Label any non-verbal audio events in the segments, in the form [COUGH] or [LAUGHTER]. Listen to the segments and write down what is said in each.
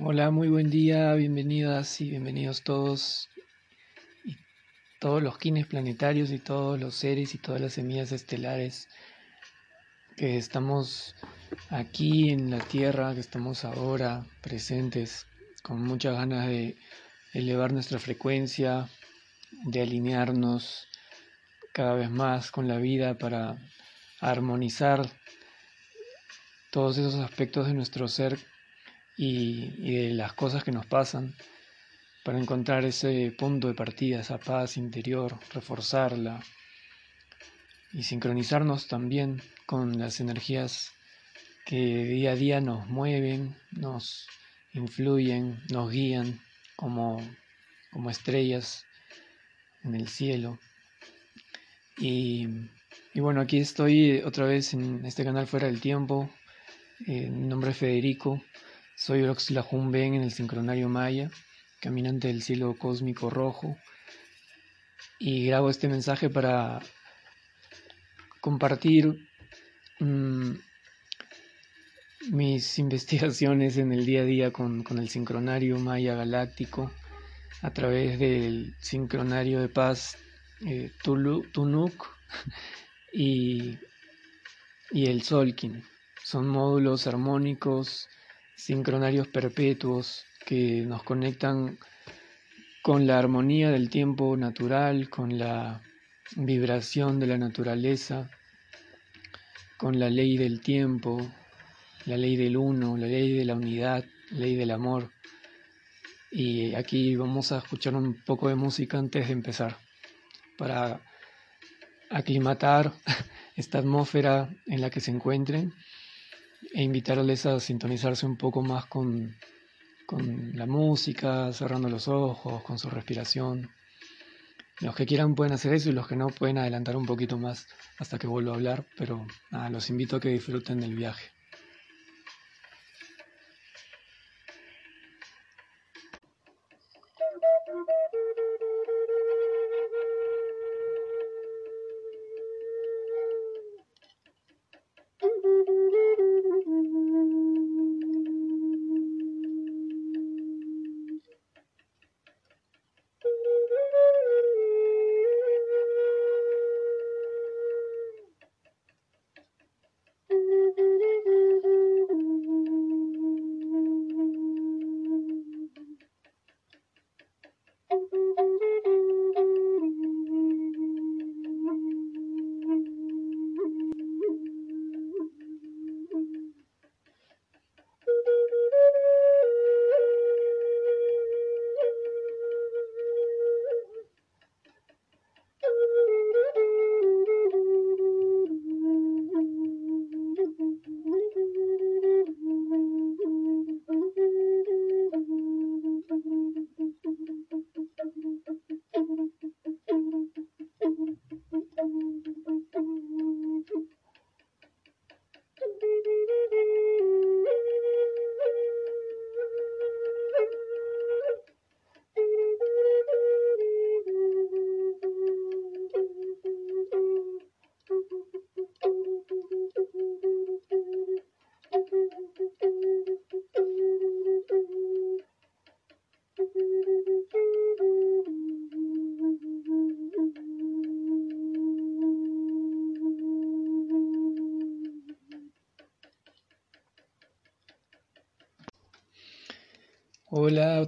Hola, muy buen día, bienvenidas y bienvenidos todos, y todos los kines planetarios y todos los seres y todas las semillas estelares que estamos aquí en la Tierra, que estamos ahora presentes con muchas ganas de elevar nuestra frecuencia, de alinearnos cada vez más con la vida para armonizar todos esos aspectos de nuestro ser y, de las cosas que nos pasan para encontrar ese punto de partida, esa paz interior, reforzarla y sincronizarnos también con las energías que día a día nos mueven, nos influyen, nos guían como, como estrellas en el cielo. Y, y, bueno, aquí estoy otra vez en este canal Fuera del Tiempo. Eh, mi nombre es Federico. Soy Oxlahum Ben en el sincronario Maya, caminante del cielo cósmico rojo, y grabo este mensaje para compartir mm, mis [LAUGHS] investigaciones en el día a día con, el sincronario Maya galáctico a través del sincronario de paz eh, Tunuk [LAUGHS] y, y el Solkin. Son módulos armónicos sincronarios perpetuos que nos conectan con la armonía del tiempo natural, con la vibración de la naturaleza, con la ley del tiempo, la ley del uno, la ley de la unidad, la ley del amor. Y aquí vamos a escuchar un poco de música antes de empezar, para aclimatar [LAUGHS] esta atmósfera en la que se encuentren e invitarles a sintonizarse un poco más con, con la música, cerrando los ojos, con su respiración. Los que quieran pueden hacer eso y los que no pueden adelantar un poquito más hasta que vuelva a hablar, pero los invito a que disfruten del viaje.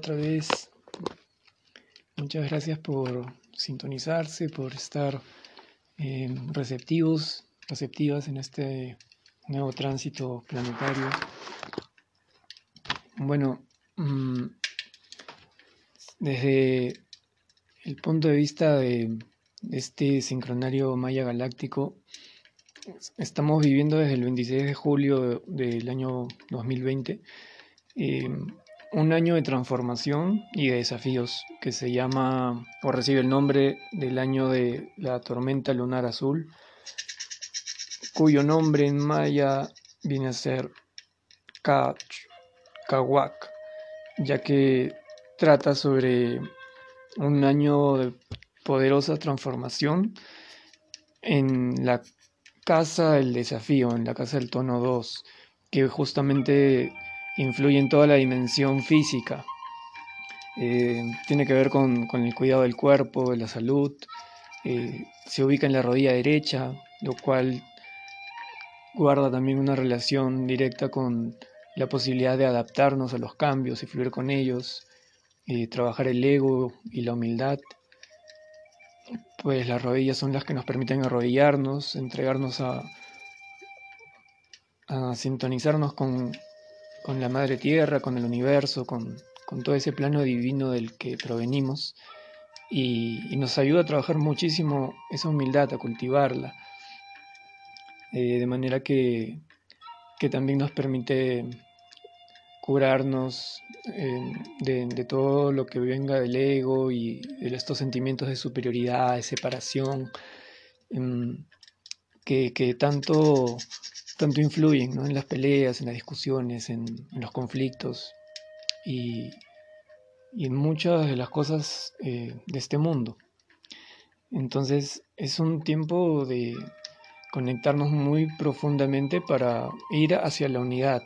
Otra vez. Muchas gracias por sintonizarse, por estar eh, receptivos, receptivas en este nuevo tránsito planetario. Bueno, mm, desde el punto de vista de este sincronario maya galáctico, estamos viviendo desde el 26 de julio del año 2020 un año de transformación y de desafíos que se llama o recibe el nombre del año de la tormenta lunar azul, cuyo nombre en maya viene a ser Kawak, ya que trata sobre un año de poderosa transformación en la casa del desafío, en la casa del tono 2, que justamente influye en toda la dimensión física. Eh, tiene que ver con, el cuidado del cuerpo, de la salud. Eh, se ubica en la rodilla derecha, lo cual guarda también una relación directa con la posibilidad de adaptarnos a los cambios y fluir con ellos, trabajar el ego y la humildad. Pues las rodillas son las que nos permiten arrodillarnos, entregarnos a, a sintonizarnos con, con, la Madre Tierra, con el universo, con, con, todo ese plano divino del que provenimos. Y, nos ayuda a trabajar muchísimo esa humildad, a cultivarla. Eh, de manera que, que también nos permite curarnos eh, de, todo lo que venga del ego y de estos sentimientos de superioridad, de separación, em, que, que, tanto tanto influyen en las peleas, en las discusiones, en, los conflictos y, en muchas de las cosas eh, de este mundo. Entonces es un tiempo de conectarnos muy profundamente para ir hacia la unidad.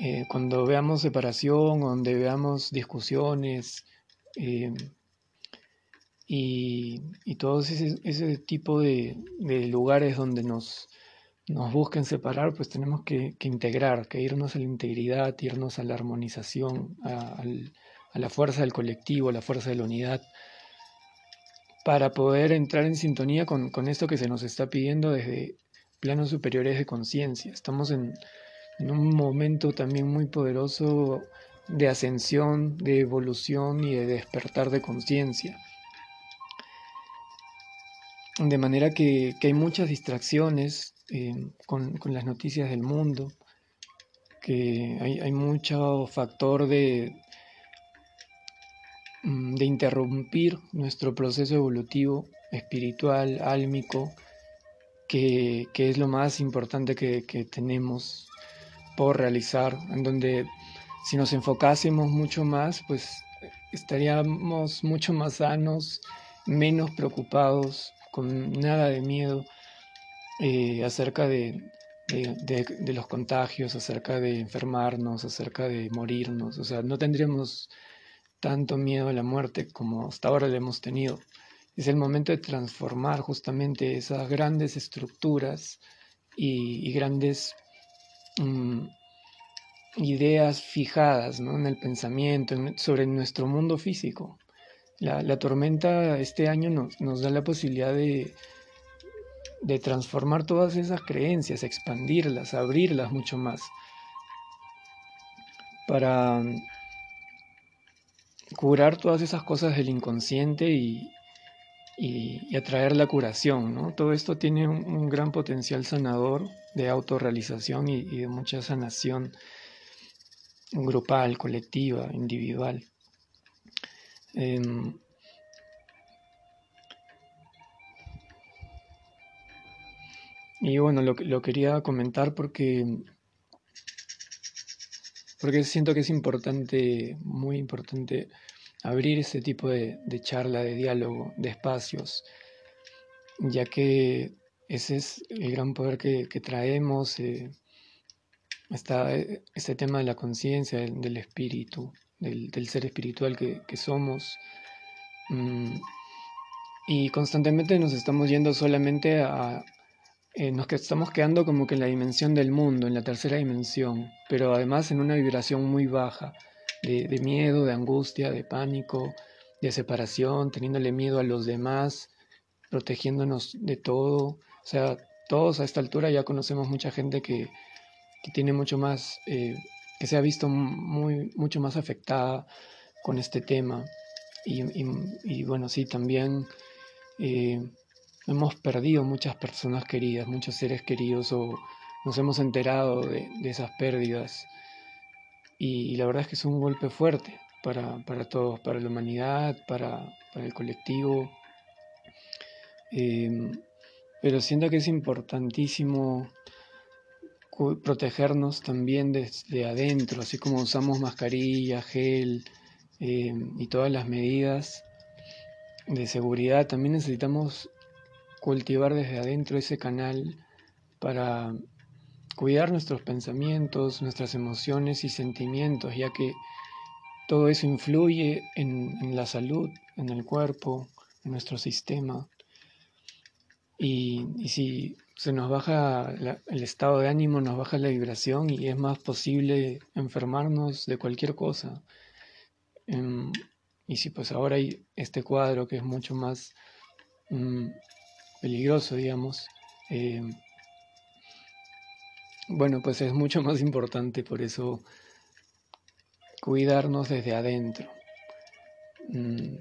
Eh, cuando veamos separación, donde veamos discusiones eh, y, todo ese, tipo de lugares donde nos nos busquen separar, pues tenemos que, integrar, que irnos a la integridad, irnos a la armonización, a, la fuerza del colectivo, a la fuerza de la unidad, para poder entrar en sintonía con, esto que se nos está pidiendo desde planos superiores de conciencia. Estamos en, en un momento también muy poderoso de ascensión, de evolución y de despertar de conciencia. De manera que, hay muchas distracciones eh, con, las noticias del mundo, que hay, mucho factor de, mm, de interrumpir nuestro proceso evolutivo, espiritual, álmico, que, es lo más importante que, que tenemos por realizar, en donde si nos enfocásemos mucho más, pues estaríamos mucho más sanos, menos preocupados, con nada de miedo eh, acerca de, de, los contagios, acerca de enfermarnos, acerca de morirnos. O sea, no tendríamos tanto miedo a la muerte como hasta ahora le hemos tenido. Es el momento de transformar justamente esas grandes estructuras y, grandes mm, ideas fijadas en el pensamiento, sobre nuestro mundo físico. La, tormenta este año nos, da la posibilidad de, de transformar todas esas creencias, expandirlas, abrirlas mucho más, para curar todas esas cosas del inconsciente y, atraer la curación. Todo esto tiene un, gran potencial sanador de autorrealización y, y de mucha sanación grupal, colectiva, individual. Y bueno, lo, quería comentar porque, porque siento que es importante, muy importante, abrir ese tipo de, charla, de diálogo, de espacios, ya que ese es el gran poder que, traemos, eh, está este tema de la conciencia, del espíritu, del, ser espiritual que, somos. Mm, y constantemente nos estamos yendo solamente a... Eh, nos estamos quedando como que en la dimensión del mundo, en la tercera dimensión, pero además en una vibración muy baja, de, miedo, de angustia, de pánico, de separación, teniéndole miedo a los demás, protegiéndonos de todo. O sea, todos a esta altura ya conocemos mucha gente que, tiene mucho más eh, que se ha visto muy, mucho más afectada con este tema. Y, bueno, sí, también eh, hemos perdido muchas personas queridas, muchos seres queridos o nos hemos enterado de, esas pérdidas. Y, la verdad es que es un golpe fuerte para, todos, para la humanidad, para, el colectivo. Eh, pero siento que es importantísimo protegernos también desde adentro, así como usamos mascarilla, gel eh, y todas las medidas de seguridad, también necesitamos cultivar desde adentro ese canal para cuidar nuestros pensamientos, nuestras emociones y sentimientos, ya que todo eso influye en, la salud, en el cuerpo, en nuestro sistema. Y, si se nos baja el estado de ánimo, nos baja la vibración y es más posible enfermarnos de cualquier cosa. Em, y si pues ahora hay este cuadro que es mucho más mm, peligroso, digamos, em, bueno, pues es mucho más importante por eso cuidarnos desde adentro. Mm,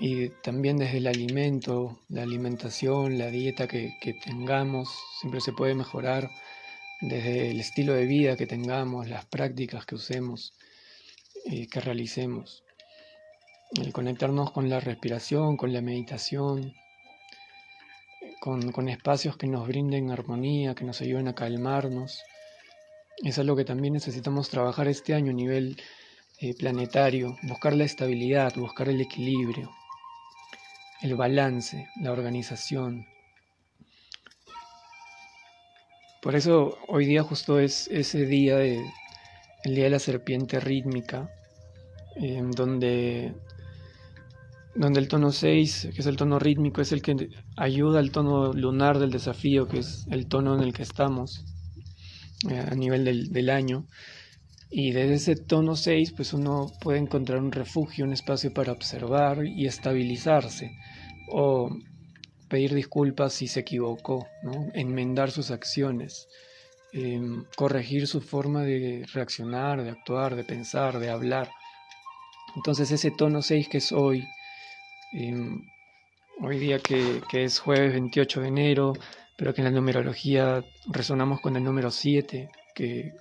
y también desde el alimento, la alimentación, la dieta que, tengamos, siempre se puede mejorar desde el estilo de vida que tengamos, las prácticas que usemos, eh, que realicemos. El conectarnos con la respiración, con la meditación, con, espacios que nos brinden armonía, que nos ayuden a calmarnos. Es algo que también necesitamos trabajar este año a nivel eh, planetario, buscar la estabilidad, buscar el equilibrio, el balance, la organización. Por eso hoy día justo es ese día de el día de la serpiente rítmica, en donde donde el tono 6, que es el tono rítmico, es el que ayuda al tono lunar del desafío, que es el tono en el que estamos eh, a nivel del, del, año. Y desde ese tono 6, pues uno puede encontrar un refugio, un espacio para observar y estabilizarse, o pedir disculpas si se equivocó, ¿no? enmendar sus acciones, em, corregir su forma de reaccionar, de actuar, de pensar, de hablar. Entonces ese tono 6 que es hoy, Em, hoy día que, es jueves 28 de enero, pero que en la numerología resonamos con el número 7, que,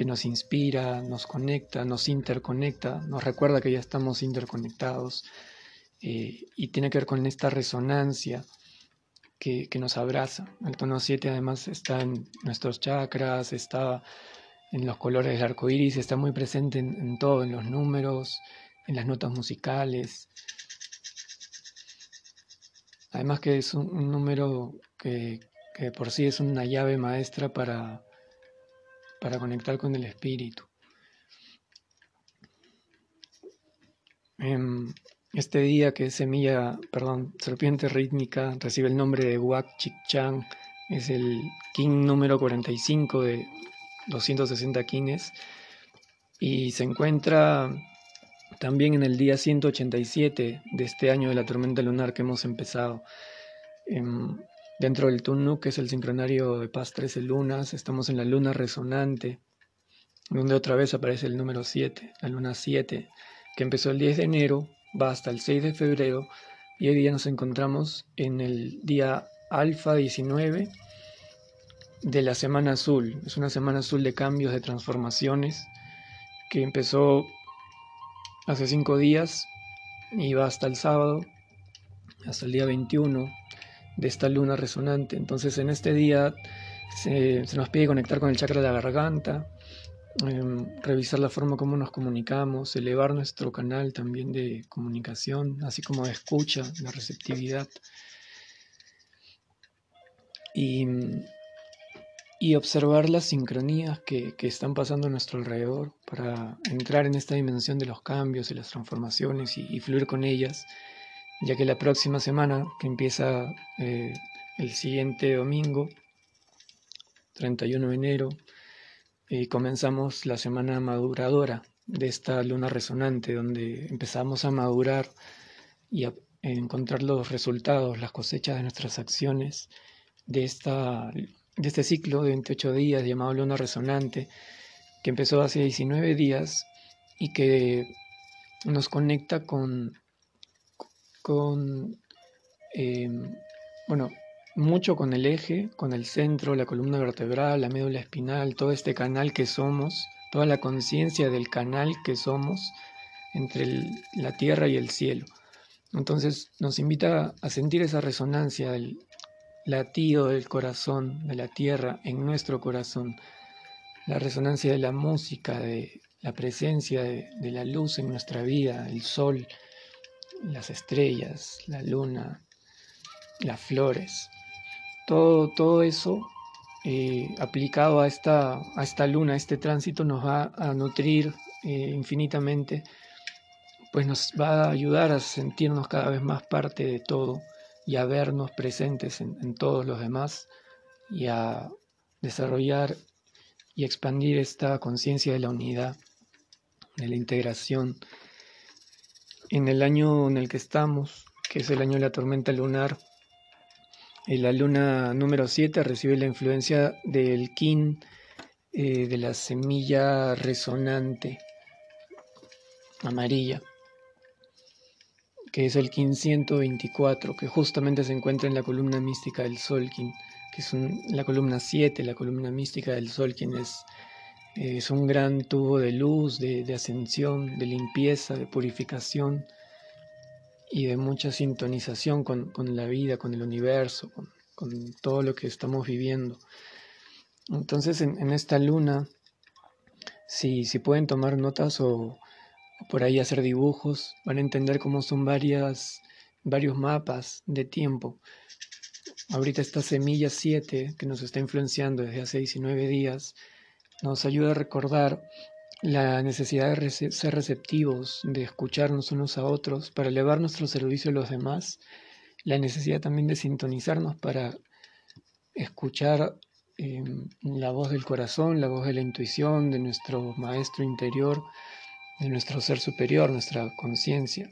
que nos inspira, nos conecta, nos interconecta, nos recuerda que ya estamos interconectados eh, y tiene que ver con esta resonancia que, nos abraza. El tono 7 además está en nuestros chakras, está en los colores del arco iris, está muy presente en todo, en los números, en las notas musicales. Además que es un, número que, por sí es una llave maestra para, para conectar con el espíritu. Em, este día que es semilla, perdón, serpiente rítmica, recibe el nombre de Wak Chik Chang, es el king número 45 de 260 kines y se encuentra también en el día 187 de este año de la tormenta lunar que hemos empezado. Dentro del Tunuk, que es el sincronario de paz 13 lunas, estamos en la luna resonante, donde otra vez aparece el número 7, la luna 7, que empezó el 10 de enero, va hasta el 6 de febrero, y hoy día nos encontramos en el día alfa 19 de la semana azul. Es una semana azul de cambios, de transformaciones, que empezó hace cinco días y va hasta el sábado, hasta el día 21 de esta luna resonante. Entonces en este día se, nos pide conectar con el chakra de la garganta, em, revisar la forma como nos comunicamos, elevar nuestro canal también de comunicación, así como de escucha, de receptividad. Y y observar las sincronías que, están pasando a nuestro alrededor para entrar en esta dimensión de los cambios y las transformaciones y, fluir con ellas, ya que la próxima semana, que empieza eh, el siguiente domingo, 31 de enero, eh, comenzamos la semana maduradora de esta luna resonante, donde empezamos a madurar y a encontrar los resultados, las cosechas de nuestras acciones de esta de este ciclo de 28 días llamado Luna Resonante, que empezó hace 19 días y que nos conecta con, con em, bueno, mucho con el eje, con el centro, la columna vertebral, la médula espinal, todo este canal que somos, toda la conciencia del canal que somos entre la tierra y el cielo. Entonces nos invita a sentir esa resonancia del, latido del corazón, de la tierra en nuestro corazón, la resonancia de la música, de la presencia de, la luz en nuestra vida, el sol, las estrellas, la luna, las flores. Todo, todo eso eh, aplicado a esta, a esta luna, este tránsito, nos va a nutrir eh, infinitamente, pues nos va a ayudar a sentirnos cada vez más parte de todo y a vernos presentes en, todos los demás y a desarrollar y expandir esta conciencia de la unidad, de la integración. En el año en el que estamos, que es el año de la tormenta lunar, la luna número 7 recibe la influencia del kin eh, de la semilla resonante amarilla, que es el kin 124, que justamente se encuentra en la columna mística del Solkin, que es la columna 7, la columna mística del Solkin es, es un gran tubo de luz, de ascensión, de limpieza, de purificación y de mucha sintonización con, la vida, con el universo, con, todo lo que estamos viviendo. Entonces en, esta luna, si, si, pueden tomar notas o, por ahí hacer dibujos, van a entender cómo son varias, varios mapas de tiempo. Ahorita esta semilla 7 que nos está influenciando desde hace 19 días nos ayuda a recordar la necesidad de ser receptivos, de escucharnos unos a otros para elevar nuestro servicio a los demás, la necesidad también de sintonizarnos para escuchar em, la voz del corazón, la voz de la intuición, de nuestro maestro interior, de nuestro ser superior, nuestra conciencia,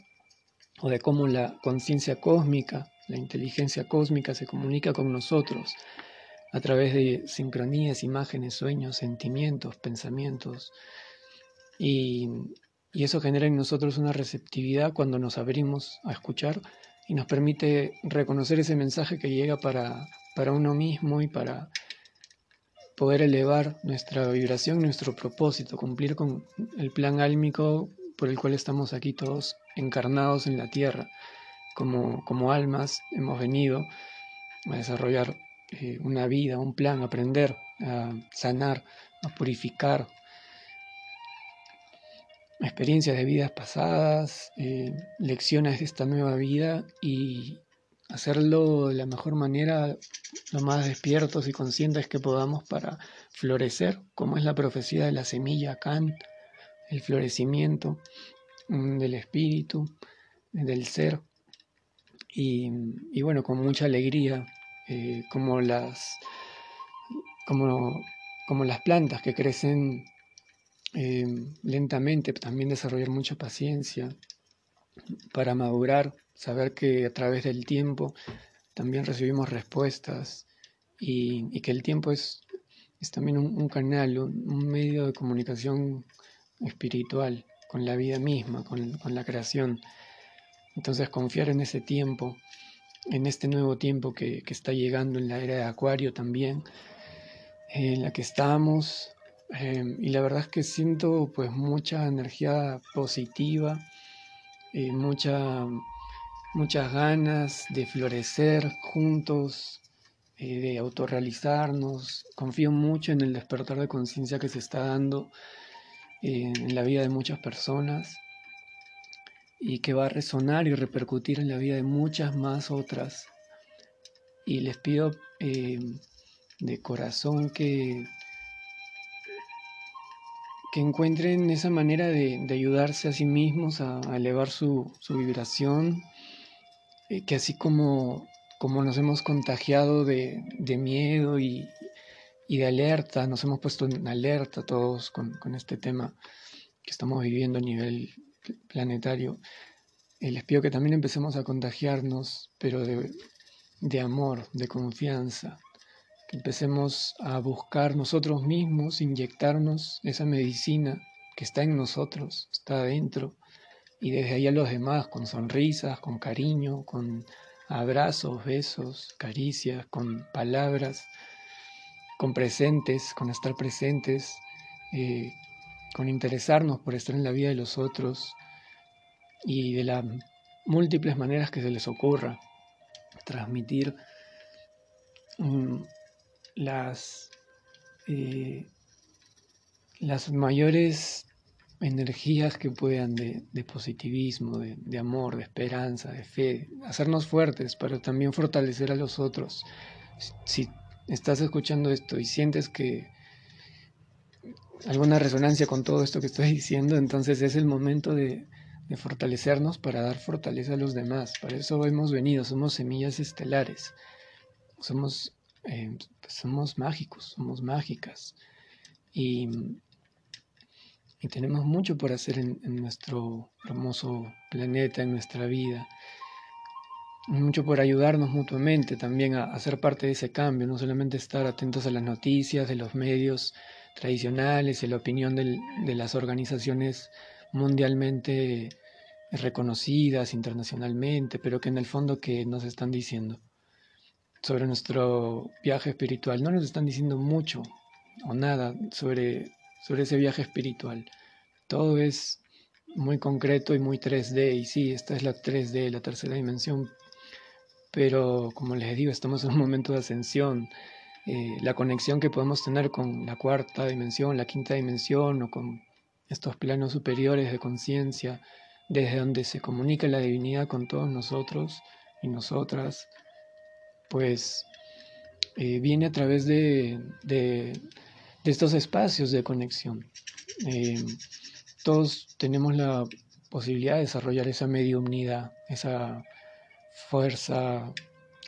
o de cómo la conciencia cósmica, la inteligencia cósmica se comunica con nosotros a través de sincronías, imágenes, sueños, sentimientos, pensamientos, y, eso genera en nosotros una receptividad cuando nos abrimos a escuchar y nos permite reconocer ese mensaje que llega para, para uno mismo y para poder elevar nuestra vibración, nuestro propósito, cumplir con el plan álmico por el cual estamos aquí todos encarnados en la tierra. Como, como almas hemos venido a desarrollar eh, una vida, un plan, aprender, a sanar, a purificar, experiencias de vidas pasadas, eh, lecciones de esta nueva vida y hacerlo de la mejor manera, lo más despiertos y conscientes que podamos para florecer, como es la profecía de la semilla Kant, el florecimiento mm, del espíritu, del ser. Y, bueno, con mucha alegría, eh, como, las, como, como las plantas que crecen eh, lentamente, también desarrollar mucha paciencia para madurar, saber que a través del tiempo también recibimos respuestas y, que el tiempo es, es también un, canal, un, medio de comunicación espiritual con la vida misma, con, la creación. Entonces confiar en ese tiempo, en este nuevo tiempo que, está llegando en la era de Acuario también, en la que estamos, Em, y la verdad es que siento pues mucha energía positiva, eh, mucha, muchas ganas de florecer juntos, eh, de autorrealizarnos. Confío mucho en el despertar de conciencia que se está dando eh, en la vida de muchas personas y que va a resonar y repercutir en la vida de muchas más otras. Y les pido de corazón que que encuentren esa manera de, ayudarse a sí mismos a, elevar su, vibración, eh, que así como, como nos hemos contagiado de, miedo y, de alerta, nos hemos puesto en alerta todos con, este tema que estamos viviendo a nivel planetario, eh, les pido que también empecemos a contagiarnos, pero de amor, de confianza, que empecemos a buscar nosotros mismos, inyectarnos esa medicina que está en nosotros, está adentro, y desde ahí a los demás, con sonrisas, con cariño, con abrazos, besos, caricias, con palabras, con presentes, con estar presentes, eh, con interesarnos por estar en la vida de los otros y de las múltiples maneras que se les ocurra transmitir las, eh, las mayores energías que puedan de, positivismo, de, amor, de esperanza, de fe, hacernos fuertes, pero también fortalecer a los otros. Si, estás escuchando esto y sientes que alguna resonancia con todo esto que estoy diciendo, entonces es el momento de, fortalecernos para dar fortaleza a los demás. Para eso hemos venido, somos semillas estelares, somos, eh, somos mágicos, somos mágicas. Y, tenemos mucho por hacer en, en nuestro hermoso planeta, en nuestra vida mucho por ayudarnos mutuamente también a, a, ser parte de ese cambio, no solamente estar atentos a las noticias de los medios tradicionales, y la opinión de las organizaciones mundialmente reconocidas internacionalmente, pero que en el fondo que nos están diciendo sobre nuestro viaje espiritual, no nos están diciendo mucho o nada sobre, sobre ese viaje espiritual. Todo es muy concreto y muy 3D, y sí, esta es la 3D, la tercera dimensión, pero como les digo, estamos en un momento de ascensión. Eh, la conexión que podemos tener con la cuarta dimensión, la quinta dimensión o con estos planos superiores de conciencia, desde donde se comunica la divinidad con todos nosotros y nosotras, pues eh, viene a través de, estos espacios de conexión. Eh, todos tenemos la posibilidad de desarrollar esa mediumnidad, esa fuerza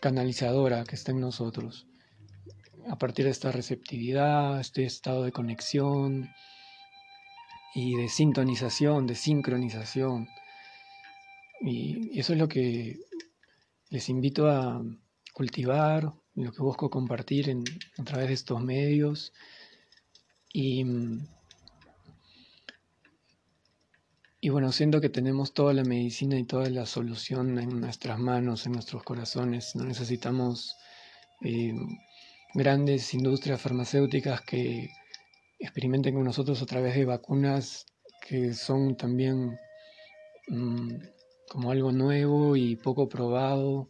canalizadora que está en nosotros. A partir de esta receptividad, este estado de conexión y de sintonización, de sincronización. Y eso es lo que les invito a cultivar, lo que busco compartir en, a través de estos medios. Y Y bueno, siento que tenemos toda la medicina y toda la solución en nuestras manos, en nuestros corazones. No necesitamos eh, grandes industrias farmacéuticas que experimenten con nosotros a través de vacunas que son también mm, como algo nuevo y poco probado,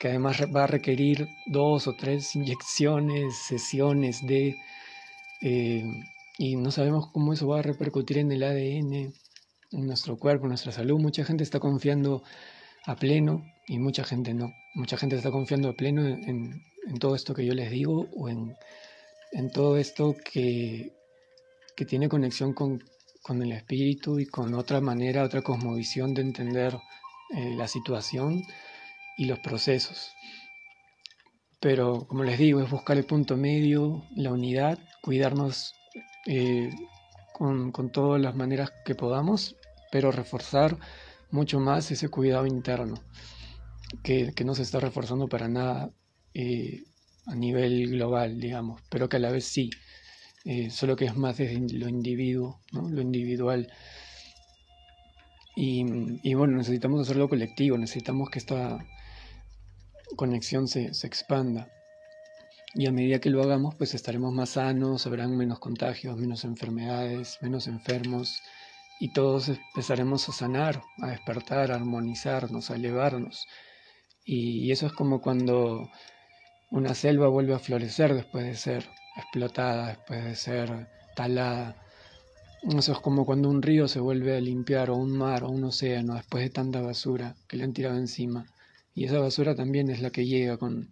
que además va a requerir dos o tres inyecciones, sesiones de... Eh, y no sabemos cómo eso va a repercutir en el ADN en nuestro cuerpo, en nuestra salud. Mucha gente está confiando a pleno y mucha gente no. Mucha gente está confiando pleno en, todo esto que yo les digo o en, todo esto que, que tiene conexión con, el espíritu y con otra manera, otra cosmovisión de entender eh, la situación y los procesos. Pero como les digo, es buscar el punto medio, la unidad, cuidarnos eh, con, con, todas las maneras que podamos pero reforzar mucho más ese cuidado interno, que, no se está reforzando para nada eh, a nivel global, digamos, pero que a la vez sí, eh, solo que es más desde lo individuo, lo individual. Y, bueno, necesitamos hacerlo colectivo, necesitamos que esta conexión se, se expanda. Y a medida que lo hagamos, pues estaremos más sanos, habrán menos contagios, menos enfermedades, menos enfermos, y todos empezaremos a sanar, a despertar, a armonizarnos, a elevarnos. Y eso es como cuando una selva vuelve a florecer después de ser explotada, después de ser talada. Eso es como cuando un río se vuelve a limpiar, o un mar, o un océano, después de tanta basura que le han tirado encima. Y esa basura también es la que llega con,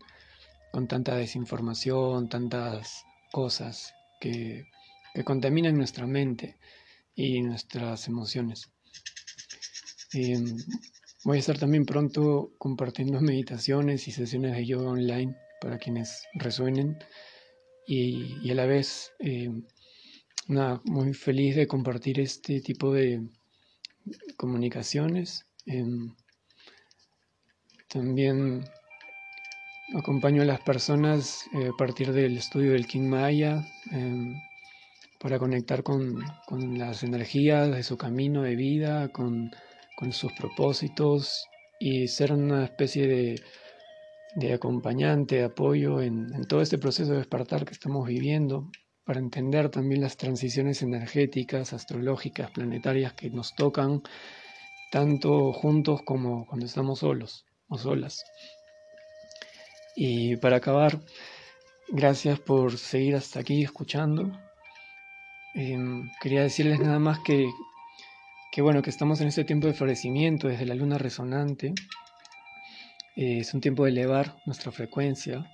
con tanta desinformación, tantas cosas que, que contaminan nuestra mente y nuestras emociones. Em, voy a estar también pronto compartiendo [LAUGHS] meditaciones y sesiones de yoga online para quienes resuenen y, a la vez em, muy feliz de compartir este tipo de comunicaciones. Em, también acompaño a las personas eh, a partir del estudio del King Maya para conectar con, las energías de su camino de vida, con, sus propósitos y ser una especie de, acompañante, de apoyo en, todo este proceso de despertar que estamos viviendo, para entender también las transiciones energéticas, astrológicas, planetarias que nos tocan, tanto juntos como cuando estamos solos o solas. Y para acabar, gracias por seguir hasta aquí escuchando. Em, quería decirles nada más que, que, bueno, que estamos en este tiempo de florecimiento desde la luna resonante. Eh, es un tiempo de elevar nuestra frecuencia.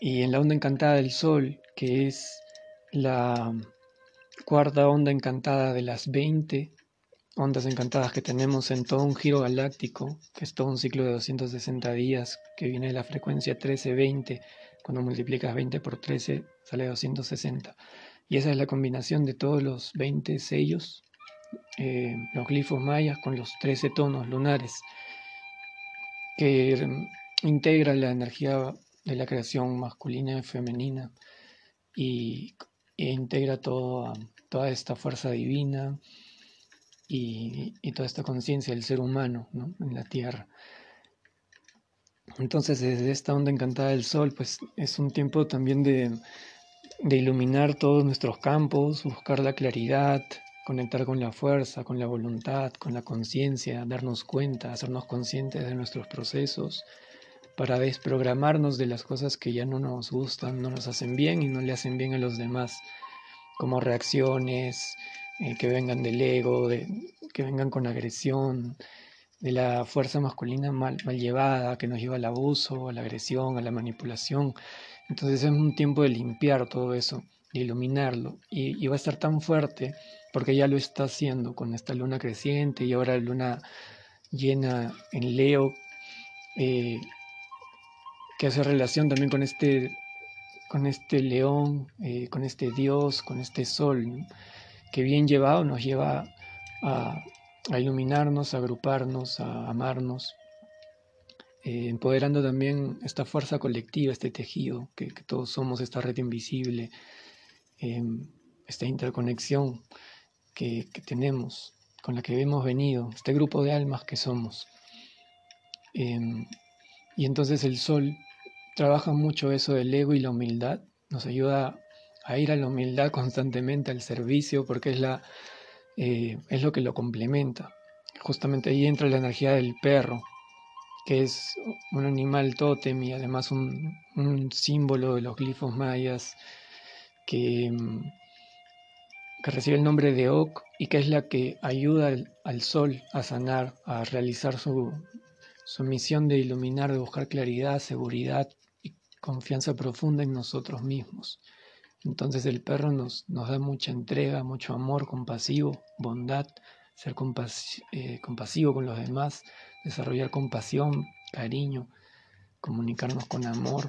Y en la onda encantada del Sol, que es la cuarta onda encantada de las 20 ondas encantadas que tenemos en todo un giro galáctico, que es todo un ciclo de 260 días, que viene de la frecuencia 1320, cuando multiplicas 20 por 13 sale 260. Y esa es la combinación de todos los 20 sellos, eh, los glifos mayas con los 13 tonos lunares, que integra la energía de la creación masculina y femenina y, e integra todo, toda esta fuerza divina y, toda esta conciencia del ser humano en la tierra. Entonces, desde esta onda encantada del sol, pues es un tiempo también de, de iluminar todos nuestros campos, buscar la claridad, conectar con la fuerza, con la voluntad, con la conciencia, darnos cuenta, hacernos conscientes de nuestros procesos, para desprogramarnos de las cosas que ya no nos gustan, no nos hacen bien y no le hacen bien a los demás, como reacciones eh, que vengan del ego, que vengan con agresión, de la fuerza masculina mal, mal llevada, que nos lleva al abuso, a la agresión, a la manipulación. Entonces es un tiempo de limpiar todo eso, de iluminarlo. Y, va a estar tan fuerte porque ya lo está haciendo con esta luna creciente y ahora luna llena en Leo, eh, que hace relación también con este, con este león, eh, con este Dios, con este sol, que bien llevado nos lleva a, iluminarnos, a agruparnos, a amarnos, eh, empoderando también esta fuerza colectiva, este tejido que, todos somos, esta red invisible, em, esta interconexión que, tenemos, con la que hemos venido, este grupo de almas que somos. Em, y entonces el sol trabaja mucho eso del ego y la humildad, nos ayuda a ir a la humildad constantemente, al servicio, porque es, la, eh, es lo que lo complementa. Justamente ahí entra la energía del perro, que es un animal tótem y además un, símbolo de los glifos mayas que mm, recibe el nombre de Ok y que es la que ayuda al, sol a sanar, a realizar su, su misión de iluminar, de buscar claridad, seguridad y confianza profunda en nosotros mismos. Entonces el perro nos, nos da mucha entrega, mucho amor, compasivo, bondad, ser eh, compasivo con los demás, desarrollar compasión, cariño, comunicarnos con amor,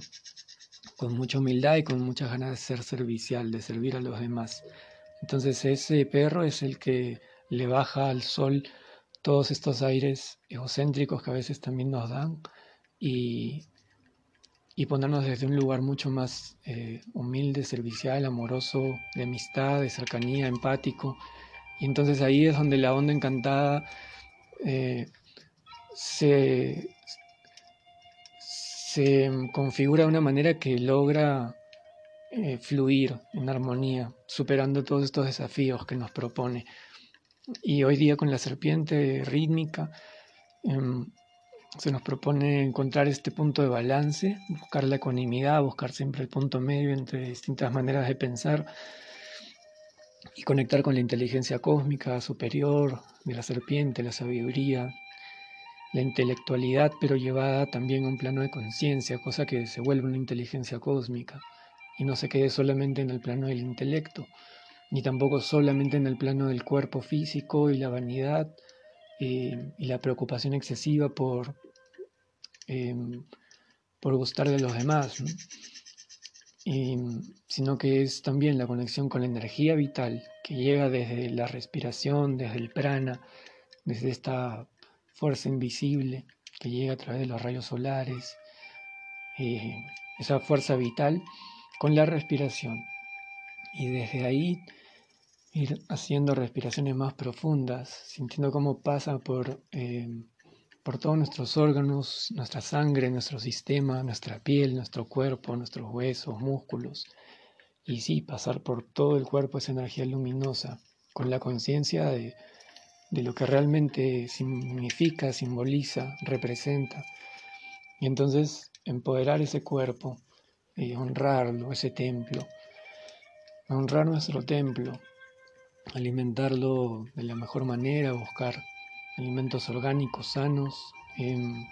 con mucha humildad y con muchas ganas de ser servicial, de servir a los demás. Entonces ese perro es el que le baja al sol todos estos aires egocéntricos que a veces también nos dan y, y ponernos desde un lugar mucho más eh, humilde, servicial, amoroso, de amistad, de cercanía, empático. Y entonces ahí es donde la onda encantada eh, se, se configura de una manera que logra eh, fluir en armonía, superando todos estos desafíos que nos propone. Y hoy día con la serpiente rítmica em, se nos propone encontrar este punto de balance, buscar la ecuanimidad, buscar siempre el punto medio entre distintas maneras de pensar y conectar con la inteligencia cósmica superior de la serpiente, la sabiduría, la intelectualidad, pero llevada también a un plano de conciencia, cosa que se vuelve una inteligencia cósmica. Y no se quede solamente en el plano del intelecto, ni tampoco solamente en el plano del cuerpo físico y la vanidad eh, y la preocupación excesiva por, em, por gustar de los demás, sino que es también la conexión con la energía vital que llega desde la respiración, desde el prana, desde esta fuerza invisible que llega a través de los rayos solares, eh, esa fuerza vital con la respiración. Y desde ahí ir haciendo respiraciones más profundas, sintiendo cómo pasa por, eh, por todos nuestros órganos, nuestra sangre, nuestro sistema, nuestra piel, nuestro cuerpo, nuestros huesos, músculos. Y sí, pasar por todo el cuerpo esa energía luminosa, con la conciencia de, de lo que realmente significa, simboliza, representa. Y entonces empoderar ese cuerpo y honrarlo, ese templo, honrar nuestro templo, alimentarlo de la mejor manera, buscar alimentos orgánicos sanos, em,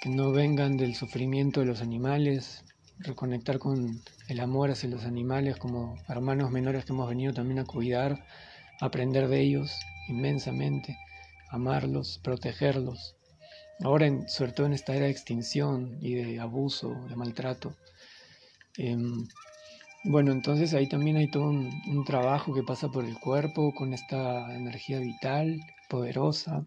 que no vengan del sufrimiento de los animales, reconectar con el amor hacia los animales como hermanos menores que hemos venido también a cuidar, aprender de ellos inmensamente, amarlos, protegerlos. Ahora, en, sobre todo en esta era de extinción y de abuso, de maltrato. Em, bueno, entonces ahí también hay todo un, trabajo que pasa por el cuerpo con esta energía vital, poderosa.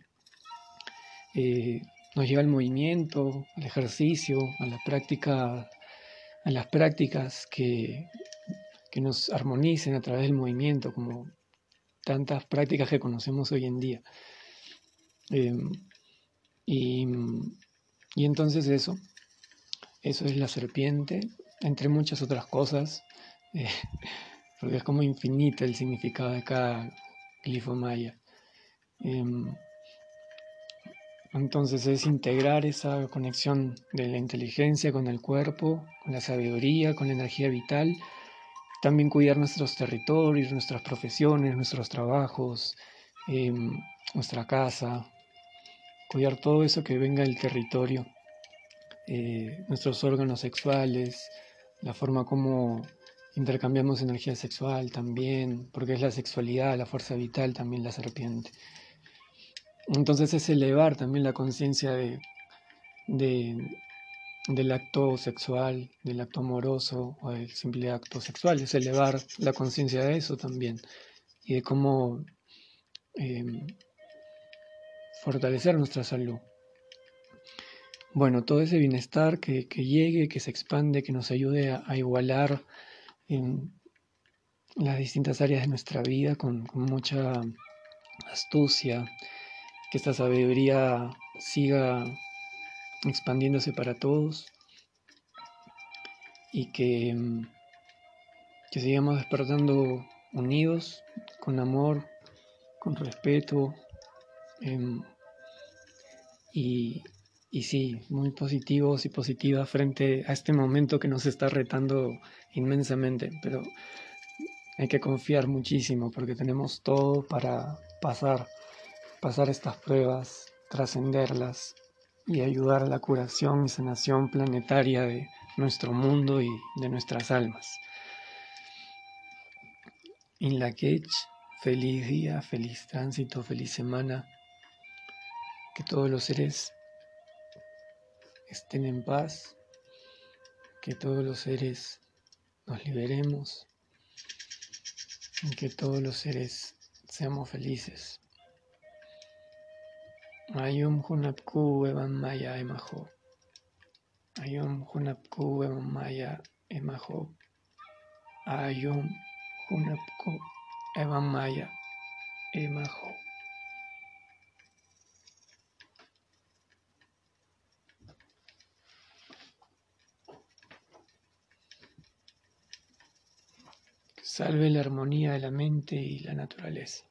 Eh, nos lleva al movimiento, al ejercicio, a la práctica, a las prácticas que, que nos armonicen a través del movimiento, como tantas prácticas que conocemos hoy en día. Em, y, y entonces eso, eso es la serpiente, entre muchas otras cosas. [LAUGHS] porque es como infinita el significado de cada glifo maya. Em, entonces es integrar esa conexión de la inteligencia con el cuerpo, con la sabiduría, con la energía vital. También cuidar nuestros territorios, nuestras profesiones, nuestros trabajos, em, nuestra casa. Cuidar todo eso que venga del territorio. Eh, nuestros órganos sexuales, la forma como intercambiamos energía sexual también, porque es la sexualidad, la fuerza vital también la serpiente. Entonces es elevar también la conciencia de, del acto sexual, del acto amoroso o del simple acto sexual, es elevar la conciencia de eso también y de cómo em, fortalecer nuestra salud. Bueno, todo ese bienestar que, llegue, que se expande, que nos ayude a igualar en las distintas áreas de nuestra vida con, mucha astucia, que esta sabiduría siga expandiéndose para todos y que, que sigamos despertando unidos, con amor, con respeto em, y, y sí, muy positivos y positivas frente a este momento que nos está retando inmensamente, pero hay que confiar muchísimo porque tenemos todo para pasar, pasar estas pruebas, trascenderlas y ayudar a la curación y sanación planetaria de nuestro mundo y de nuestras almas. In la Quech, feliz día, feliz tránsito, feliz semana. Que todos los seres estén en paz, que todos los seres nos liberemos, y que todos los seres seamos felices. Ayum Hunapku Evan Maya Emajo. Ayum Hunapku Evan Maya Emajo. Ayum Hunapku Evan Maya Emajo. Salve la armonía de la mente y la naturaleza.